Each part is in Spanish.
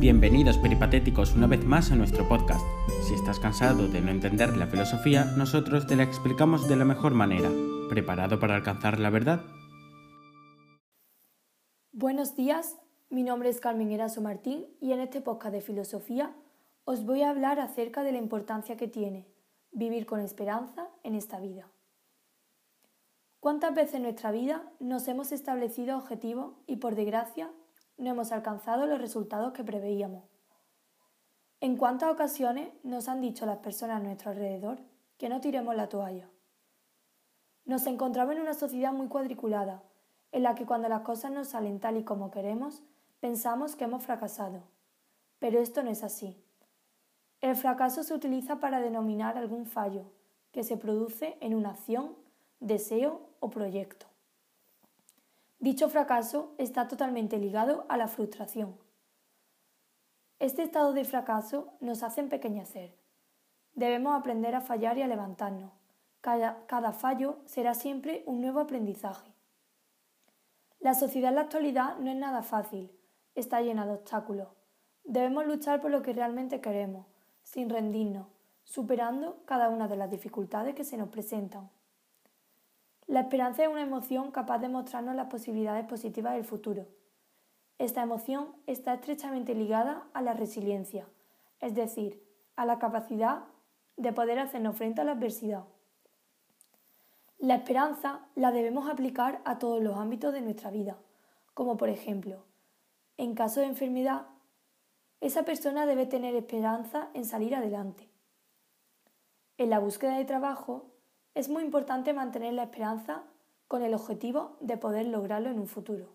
Bienvenidos peripatéticos una vez más a nuestro podcast. Si estás cansado de no entender la filosofía, nosotros te la explicamos de la mejor manera. ¿Preparado para alcanzar la verdad? Buenos días, mi nombre es Carmen Eraso Martín y en este podcast de filosofía os voy a hablar acerca de la importancia que tiene vivir con esperanza en esta vida. ¿Cuántas veces en nuestra vida nos hemos establecido objetivos y por desgracia no hemos alcanzado los resultados que preveíamos. ¿En cuántas ocasiones nos han dicho las personas a nuestro alrededor que no tiremos la toalla? Nos encontramos en una sociedad muy cuadriculada, en la que cuando las cosas no salen tal y como queremos, pensamos que hemos fracasado. Pero esto no es así. El fracaso se utiliza para denominar algún fallo que se produce en una acción, deseo o proyecto. Dicho fracaso está totalmente ligado a la frustración. Este estado de fracaso nos hace empequeñecer. Debemos aprender a fallar y a levantarnos. Cada, fallo será siempre un nuevo aprendizaje. La sociedad en la actualidad no es nada fácil, está llena de obstáculos. Debemos luchar por lo que realmente queremos, sin rendirnos, superando cada una de las dificultades que se nos presentan. La esperanza es una emoción capaz de mostrarnos las posibilidades positivas del futuro. Esta emoción está estrechamente ligada a la resiliencia, es decir, a la capacidad de poder hacernos frente a la adversidad. La esperanza la debemos aplicar a todos los ámbitos de nuestra vida, como por ejemplo, en caso de enfermedad, esa persona debe tener esperanza en salir adelante. En la búsqueda de trabajo, es muy importante mantener la esperanza con el objetivo de poder lograrlo en un futuro.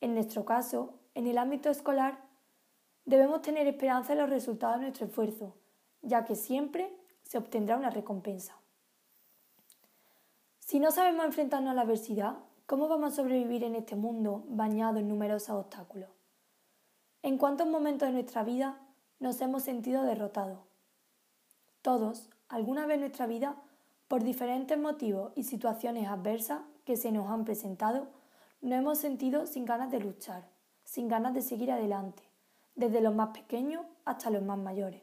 En nuestro caso, en el ámbito escolar, debemos tener esperanza en los resultados de nuestro esfuerzo, ya que siempre se obtendrá una recompensa. Si no sabemos enfrentarnos a la adversidad, ¿cómo vamos a sobrevivir en este mundo bañado en numerosos obstáculos? ¿En cuántos momentos de nuestra vida nos hemos sentido derrotados? Todos, alguna vez en nuestra vida, por diferentes motivos y situaciones adversas que se nos han presentado, nos hemos sentido sin ganas de luchar, sin ganas de seguir adelante, desde los más pequeños hasta los más mayores.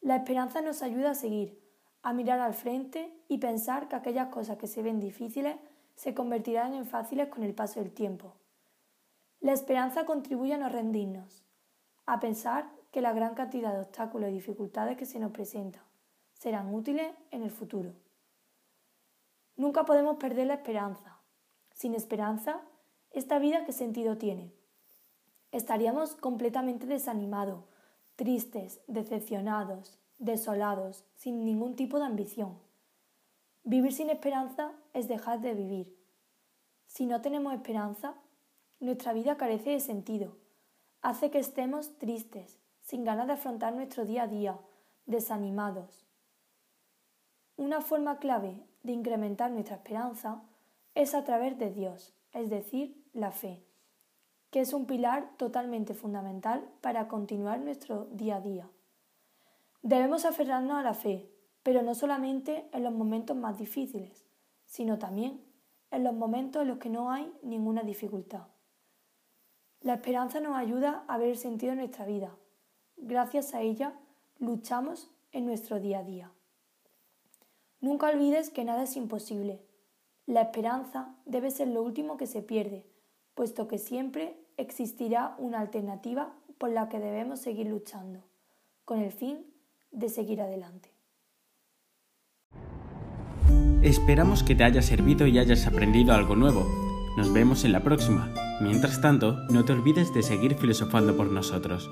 La esperanza nos ayuda a seguir, a mirar al frente y pensar que aquellas cosas que se ven difíciles se convertirán en fáciles con el paso del tiempo. La esperanza contribuye a no rendirnos, a pensar que la gran cantidad de obstáculos y dificultades que se nos presentan serán útiles en el futuro. Nunca podemos perder la esperanza. Sin esperanza, ¿esta vida qué sentido tiene? Estaríamos completamente desanimados, tristes, decepcionados, desolados, sin ningún tipo de ambición. Vivir sin esperanza es dejar de vivir. Si no tenemos esperanza, nuestra vida carece de sentido. Hace que estemos tristes, sin ganas de afrontar nuestro día a día, desanimados. Una forma clave de incrementar nuestra esperanza es a través de Dios, es decir, la fe, que es un pilar totalmente fundamental para continuar nuestro día a día. Debemos aferrarnos a la fe, pero no solamente en los momentos más difíciles, sino también en los momentos en los que no hay ninguna dificultad. La esperanza nos ayuda a ver el sentido de nuestra vida. Gracias a ella luchamos en nuestro día a día. Nunca olvides que nada es imposible. La esperanza debe ser lo último que se pierde, puesto que siempre existirá una alternativa por la que debemos seguir luchando, con el fin de seguir adelante. Esperamos que te haya servido y hayas aprendido algo nuevo. Nos vemos en la próxima. Mientras tanto, no te olvides de seguir filosofando por nosotros.